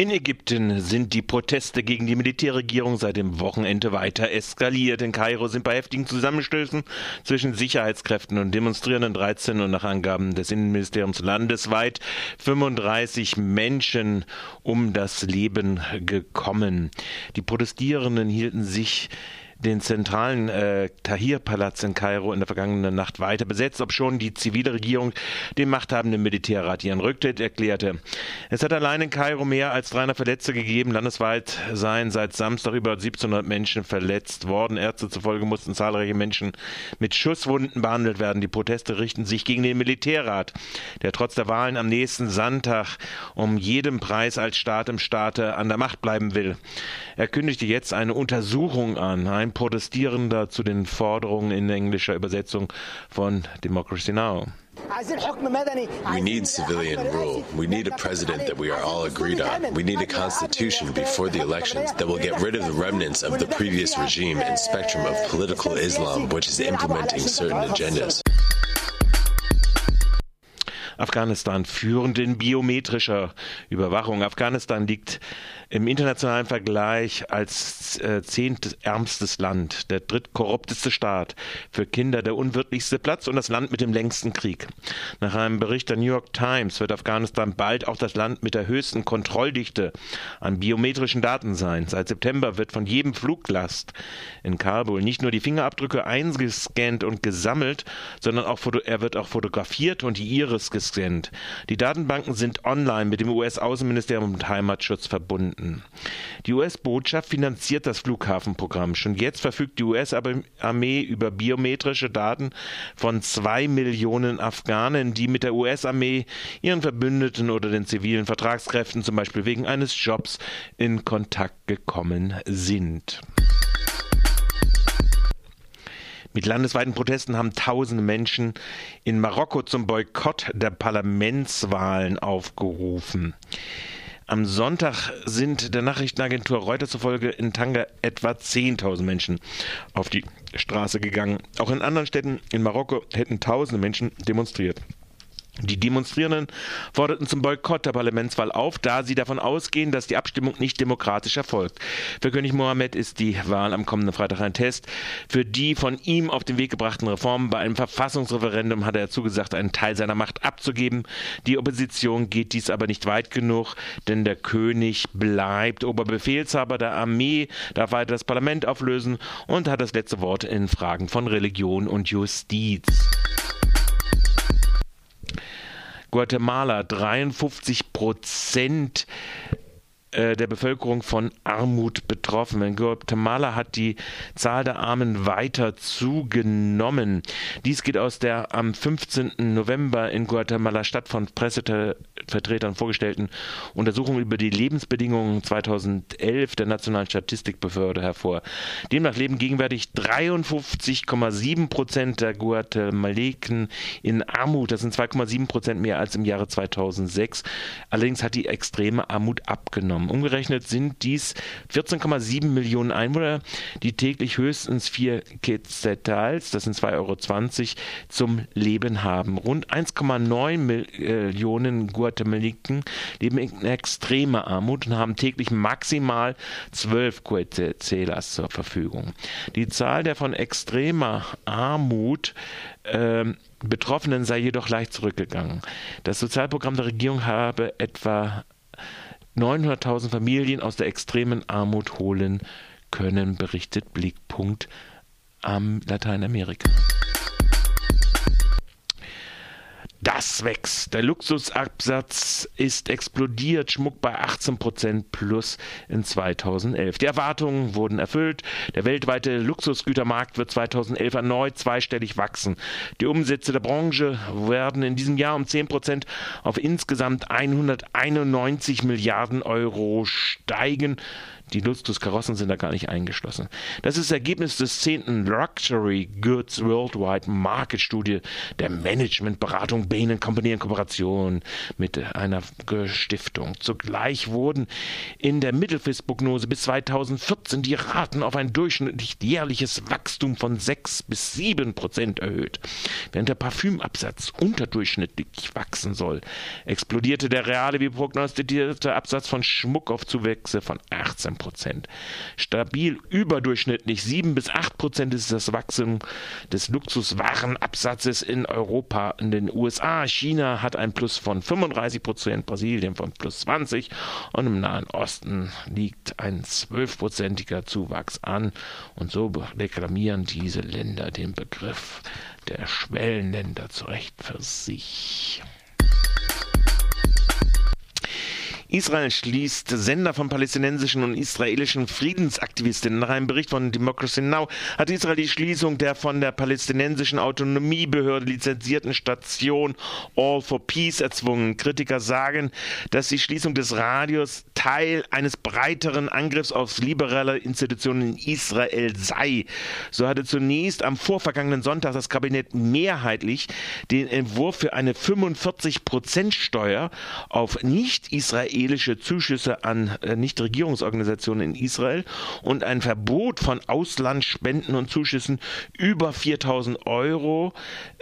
In Ägypten sind die Proteste gegen die Militärregierung seit dem Wochenende weiter eskaliert. In Kairo sind bei heftigen Zusammenstößen zwischen Sicherheitskräften und Demonstrierenden 13 und nach Angaben des Innenministeriums landesweit 35 Menschen um das Leben gekommen. Die Protestierenden hielten sich den zentralen äh, Tahir-Palast in Kairo in der vergangenen Nacht weiter besetzt, ob schon die zivile Regierung dem machthabenden Militärrat ihren Rücktritt erklärte. Es hat allein in Kairo mehr als 300 Verletzte gegeben. Landesweit seien seit Samstag über 1700 Menschen verletzt worden. Ärzte zufolge mussten zahlreiche Menschen mit Schusswunden behandelt werden. Die Proteste richten sich gegen den Militärrat, der trotz der Wahlen am nächsten Sonntag um jeden Preis als Staat im Staate an der Macht bleiben will. Er kündigte jetzt eine Untersuchung an. Ein ein Protestierender zu den Forderungen in englischer Übersetzung von Democracy Now! We need civilian rule. We need a president that we are all agreed on. We need a constitution before the elections that will get rid of the remnants of the previous regime and spectrum of political Islam, which is implementing certain agendas. Afghanistan führend in biometrischer Überwachung. Afghanistan liegt im internationalen Vergleich als äh, zehntärmstes Land, der drittkorrupteste Staat, für Kinder der unwirtlichste Platz und das Land mit dem längsten Krieg. Nach einem Bericht der New York Times wird Afghanistan bald auch das Land mit der höchsten Kontrolldichte an biometrischen Daten sein. Seit September wird von jedem Fluglast in Kabul nicht nur die Fingerabdrücke eingescannt und gesammelt, sondern auch er wird auch fotografiert und die Iris gescannt. Die Datenbanken sind online mit dem US-Außenministerium und Heimatschutz verbunden. Die US-Botschaft finanziert das Flughafenprogramm. Schon jetzt verfügt die US-Armee über biometrische Daten von zwei Millionen Afghanen, die mit der US-Armee, ihren Verbündeten oder den zivilen Vertragskräften zum Beispiel wegen eines Jobs in Kontakt gekommen sind. Mit landesweiten Protesten haben tausende Menschen in Marokko zum Boykott der Parlamentswahlen aufgerufen. Am Sonntag sind der Nachrichtenagentur Reuters zufolge in Tanga etwa 10.000 Menschen auf die Straße gegangen. Auch in anderen Städten in Marokko hätten tausende Menschen demonstriert. Die Demonstrierenden forderten zum Boykott der Parlamentswahl auf, da sie davon ausgehen, dass die Abstimmung nicht demokratisch erfolgt. Für König Mohammed ist die Wahl am kommenden Freitag ein Test. Für die von ihm auf den Weg gebrachten Reformen bei einem Verfassungsreferendum hat er zugesagt, einen Teil seiner Macht abzugeben. Die Opposition geht dies aber nicht weit genug, denn der König bleibt Oberbefehlshaber der Armee, darf weiter das Parlament auflösen und hat das letzte Wort in Fragen von Religion und Justiz. Guatemala 53 Prozent äh, der Bevölkerung von Armut betroffen. In Guatemala hat die Zahl der Armen weiter zugenommen. Dies geht aus der am 15. November in Guatemala Stadt von Pressevertretern vorgestellten Untersuchung über die Lebensbedingungen 2011 der Nationalen Statistikbehörde hervor. Demnach leben gegenwärtig 53,7 Prozent der Guatemaleken in Armut. Das sind 2,7 Prozent mehr als im Jahre 2006. Allerdings hat die extreme Armut abgenommen genommen. Umgerechnet sind dies 14,7 Millionen Einwohner, die täglich höchstens vier Quetzals, das sind 2,20 Euro, zum Leben haben. Rund 1,9 Millionen Guatemaleken leben in extremer Armut und haben täglich maximal 12 Quetzals zur Verfügung. Die Zahl der von extremer Armut äh, Betroffenen sei jedoch leicht zurückgegangen. Das Sozialprogramm der Regierung habe etwa 900.000 Familien aus der extremen Armut holen können, berichtet Blickpunkt am Lateinamerika. Das wächst. Der Luxusabsatz ist explodiert, Schmuck bei 18% plus in 2011. Die Erwartungen wurden erfüllt. Der weltweite Luxusgütermarkt wird 2011 erneut zweistellig wachsen. Die Umsätze der Branche werden in diesem Jahr um 10% auf insgesamt 191 Milliarden Euro steigen. Die Luxuskarossen sind da gar nicht eingeschlossen. Das ist das Ergebnis des 10. Luxury Goods Worldwide Market Studie der Managementberatung Bain Company in Kooperation mit einer Stiftung. Zugleich wurden in der Mittelfristprognose bis 2014 die Raten auf ein durchschnittlich jährliches Wachstum von 6 bis 7 Prozent erhöht. Während der Parfümabsatz unterdurchschnittlich wachsen soll, explodierte der reale wie prognostizierte Absatz von Schmuckaufzuwächse von 18 Prozent. Stabil überdurchschnittlich 7 bis 8 Prozent ist das Wachstum des Luxuswarenabsatzes in Europa, in den USA. China hat ein Plus von 35 Prozent, Brasilien von plus 20 und im Nahen Osten liegt ein 12-prozentiger Zuwachs an. Und so reklamieren diese Länder den Begriff der Schwellenländer zu Recht für sich. Israel schließt Sender von palästinensischen und israelischen Friedensaktivistinnen. Nach einem Bericht von Democracy Now! hat Israel die Schließung der von der palästinensischen Autonomiebehörde lizenzierten Station All for Peace erzwungen. Kritiker sagen, dass die Schließung des Radios Teil eines breiteren Angriffs auf liberale Institutionen in Israel sei. So hatte zunächst am vorvergangenen Sonntag das Kabinett mehrheitlich den Entwurf für eine 45-Prozent-Steuer auf nicht-israelische israelische Zuschüsse an äh, Nichtregierungsorganisationen in Israel und ein Verbot von Auslandsspenden und Zuschüssen über 4000 Euro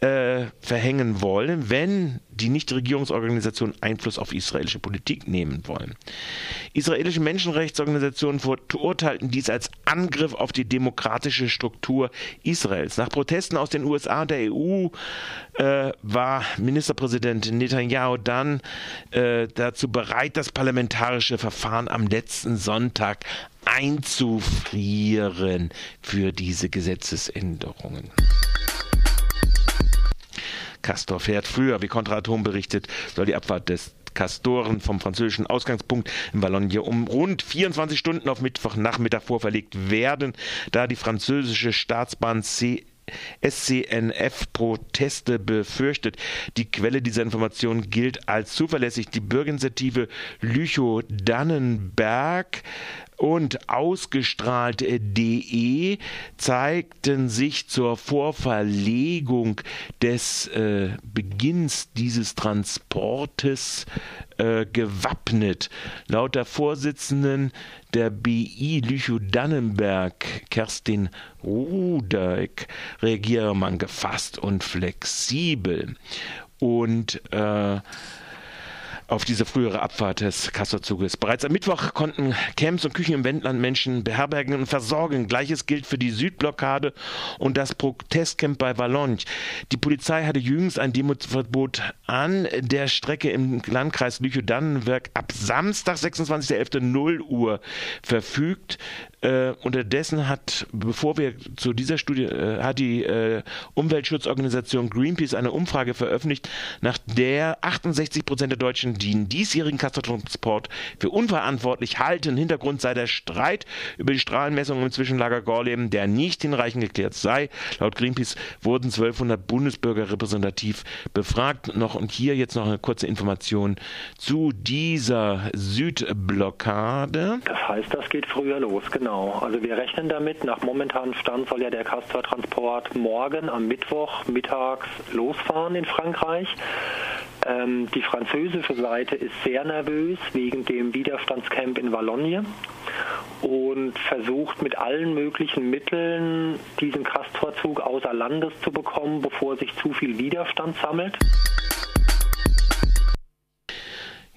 äh, verhängen wollen, wenn die Nichtregierungsorganisationen Einfluss auf israelische Politik nehmen wollen. Israelische Menschenrechtsorganisationen verurteilten dies als Angriff auf die demokratische Struktur Israels. Nach Protesten aus den USA und der EU äh, war Ministerpräsident Netanyahu dann äh, dazu bereit, das parlamentarische Verfahren am letzten Sonntag einzufrieren für diese Gesetzesänderungen. Castor fährt früher, wie Kontratom berichtet, soll die Abfahrt des Castoren vom französischen Ausgangspunkt in Wallonie um rund 24 Stunden auf Mittwochnachmittag vorverlegt werden, da die französische Staatsbahn C SCNF-Proteste befürchtet. Die Quelle dieser Information gilt als zuverlässig. Die Bürgerinitiative Lüchow-Dannenberg und ausgestrahlt.de zeigten sich zur Vorverlegung des äh, Beginns dieses Transportes äh, gewappnet. Laut der Vorsitzenden der BI Lüchow-Dannenberg, Kerstin Rudeck, reagiere man gefasst und flexibel. Und äh, auf diese frühere Abfahrt des Kasserzuges. Bereits am Mittwoch konnten Camps und Küchen im Wendland Menschen beherbergen und versorgen. Gleiches gilt für die Südblockade und das Protestcamp bei Valognes. Die Polizei hatte jüngst ein Demoverbot an der Strecke im Landkreis Lüchow-Dannenberg ab Samstag, 26.11. 0 Uhr verfügt. Äh, unterdessen hat, bevor wir zu dieser Studie, äh, hat die äh, Umweltschutzorganisation Greenpeace eine Umfrage veröffentlicht, nach der 68 Prozent der Deutschen den diesjährigen Castortransport für unverantwortlich halten. Hintergrund sei der Streit über die Strahlenmessung im Zwischenlager Gorleben, der nicht hinreichend geklärt sei. Laut Greenpeace wurden 1200 Bundesbürger repräsentativ befragt. Noch und hier jetzt noch eine kurze Information zu dieser Südblockade. Das heißt, das geht früher los, genau. Also wir rechnen damit, nach momentanem Stand soll ja der Castor-Transport morgen am Mittwoch mittags losfahren in Frankreich. Ähm, die französische Seite ist sehr nervös wegen dem Widerstandscamp in Wallonie und versucht mit allen möglichen Mitteln diesen Castor-Zug außer Landes zu bekommen, bevor sich zu viel Widerstand sammelt.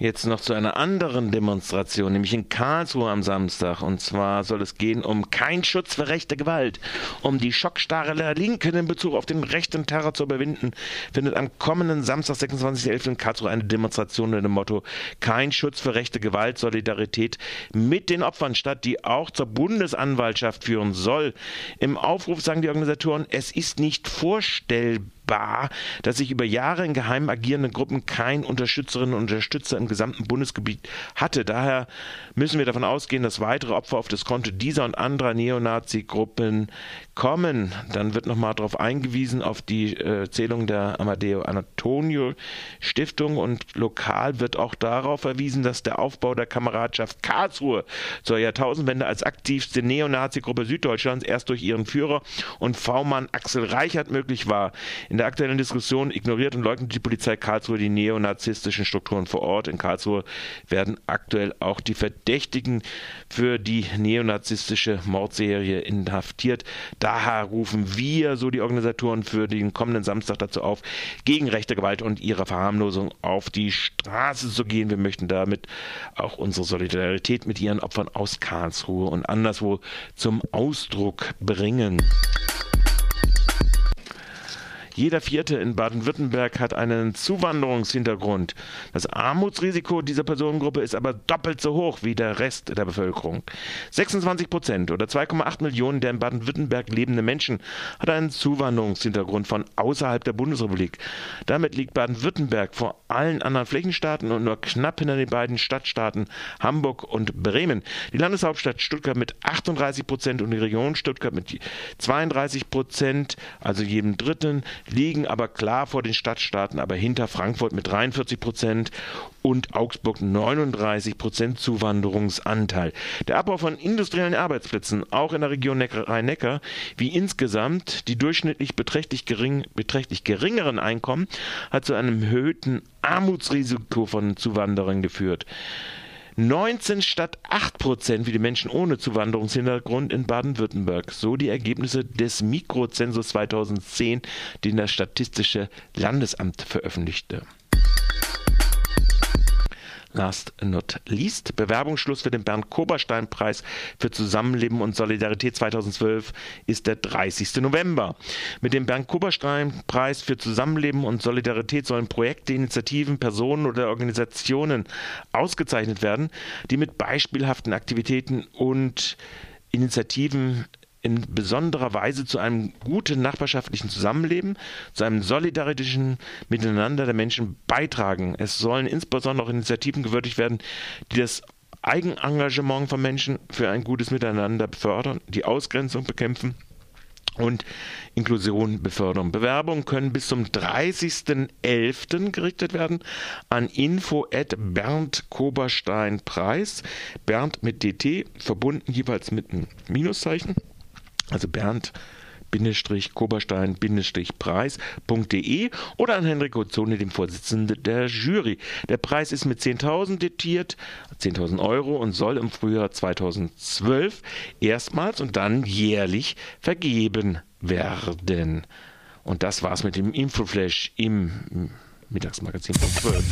Jetzt noch zu einer anderen Demonstration, nämlich in Karlsruhe am Samstag. Und zwar soll es gehen um kein Schutz für rechte Gewalt. Um die Schockstarre der Linken in Bezug auf den rechten Terror zu überwinden, findet am kommenden Samstag, 26.11. in Karlsruhe eine Demonstration mit dem Motto Kein Schutz für rechte Gewalt, Solidarität mit den Opfern statt, die auch zur Bundesanwaltschaft führen soll. Im Aufruf sagen die Organisatoren, es ist nicht vorstellbar, offenbar, dass sich über Jahre in geheim agierenden Gruppen kein Unterstützerinnen und Unterstützer im gesamten Bundesgebiet hatte. Daher müssen wir davon ausgehen, dass weitere Opfer auf das Konto dieser und anderer Neonazi-Gruppen kommen. Dann wird nochmal darauf eingewiesen, auf die äh, Zählung der Amadeo Antonio Stiftung und lokal wird auch darauf verwiesen, dass der Aufbau der Kameradschaft Karlsruhe zur Jahrtausendwende als aktivste Neonazi-Gruppe Süddeutschlands erst durch ihren Führer und V-Mann Axel Reichert möglich war. In der aktuellen Diskussion ignoriert und leugnet die Polizei Karlsruhe die neonazistischen Strukturen vor Ort. In Karlsruhe werden aktuell auch die Verdächtigen für die neonazistische Mordserie inhaftiert. Daher rufen wir, so die Organisatoren, für den kommenden Samstag dazu auf, gegen rechte Gewalt und ihre Verharmlosung auf die Straße zu gehen. Wir möchten damit auch unsere Solidarität mit ihren Opfern aus Karlsruhe und anderswo zum Ausdruck bringen. Jeder Vierte in Baden-Württemberg hat einen Zuwanderungshintergrund. Das Armutsrisiko dieser Personengruppe ist aber doppelt so hoch wie der Rest der Bevölkerung. 26 Prozent oder 2,8 Millionen der in Baden-Württemberg lebenden Menschen hat einen Zuwanderungshintergrund von außerhalb der Bundesrepublik. Damit liegt Baden-Württemberg vor allen anderen Flächenstaaten und nur knapp hinter den beiden Stadtstaaten Hamburg und Bremen. Die Landeshauptstadt Stuttgart mit 38 Prozent und die Region Stuttgart mit 32 Prozent, also jedem Dritten, liegen aber klar vor den Stadtstaaten, aber hinter Frankfurt mit 43 Prozent und Augsburg 39 Prozent Zuwanderungsanteil. Der Abbau von industriellen Arbeitsplätzen, auch in der Region Rhein-Neckar, wie insgesamt die durchschnittlich beträchtlich, gering, beträchtlich geringeren Einkommen, hat zu einem erhöhten Armutsrisiko von Zuwanderern geführt. 19 statt 8 Prozent wie die Menschen ohne Zuwanderungshintergrund in Baden-Württemberg. So die Ergebnisse des Mikrozensus 2010, den das Statistische Landesamt veröffentlichte. Last not least, Bewerbungsschluss für den Bernd-Koberstein-Preis für Zusammenleben und Solidarität 2012 ist der 30. November. Mit dem Bernd-Koberstein-Preis für Zusammenleben und Solidarität sollen Projekte, Initiativen, Personen oder Organisationen ausgezeichnet werden, die mit beispielhaften Aktivitäten und Initiativen in besonderer Weise zu einem guten nachbarschaftlichen Zusammenleben, zu einem solidarischen Miteinander der Menschen beitragen. Es sollen insbesondere auch Initiativen gewürdigt werden, die das Eigenengagement von Menschen für ein gutes Miteinander fördern, die Ausgrenzung bekämpfen und Inklusion befördern. Bewerbungen können bis zum 30.11. gerichtet werden an info at Bernd Koberstein Preis, Bernd mit DT, verbunden jeweils mit einem Minuszeichen also Bernd Koberstein-preis.de oder an Henrik Ozzone, dem Vorsitzenden der Jury. Der Preis ist mit 10.000 datiert, 10.000 Euro und soll im Frühjahr 2012 erstmals und dann jährlich vergeben werden. Und das war's mit dem Infoflash im Mittagsmagazin von 12.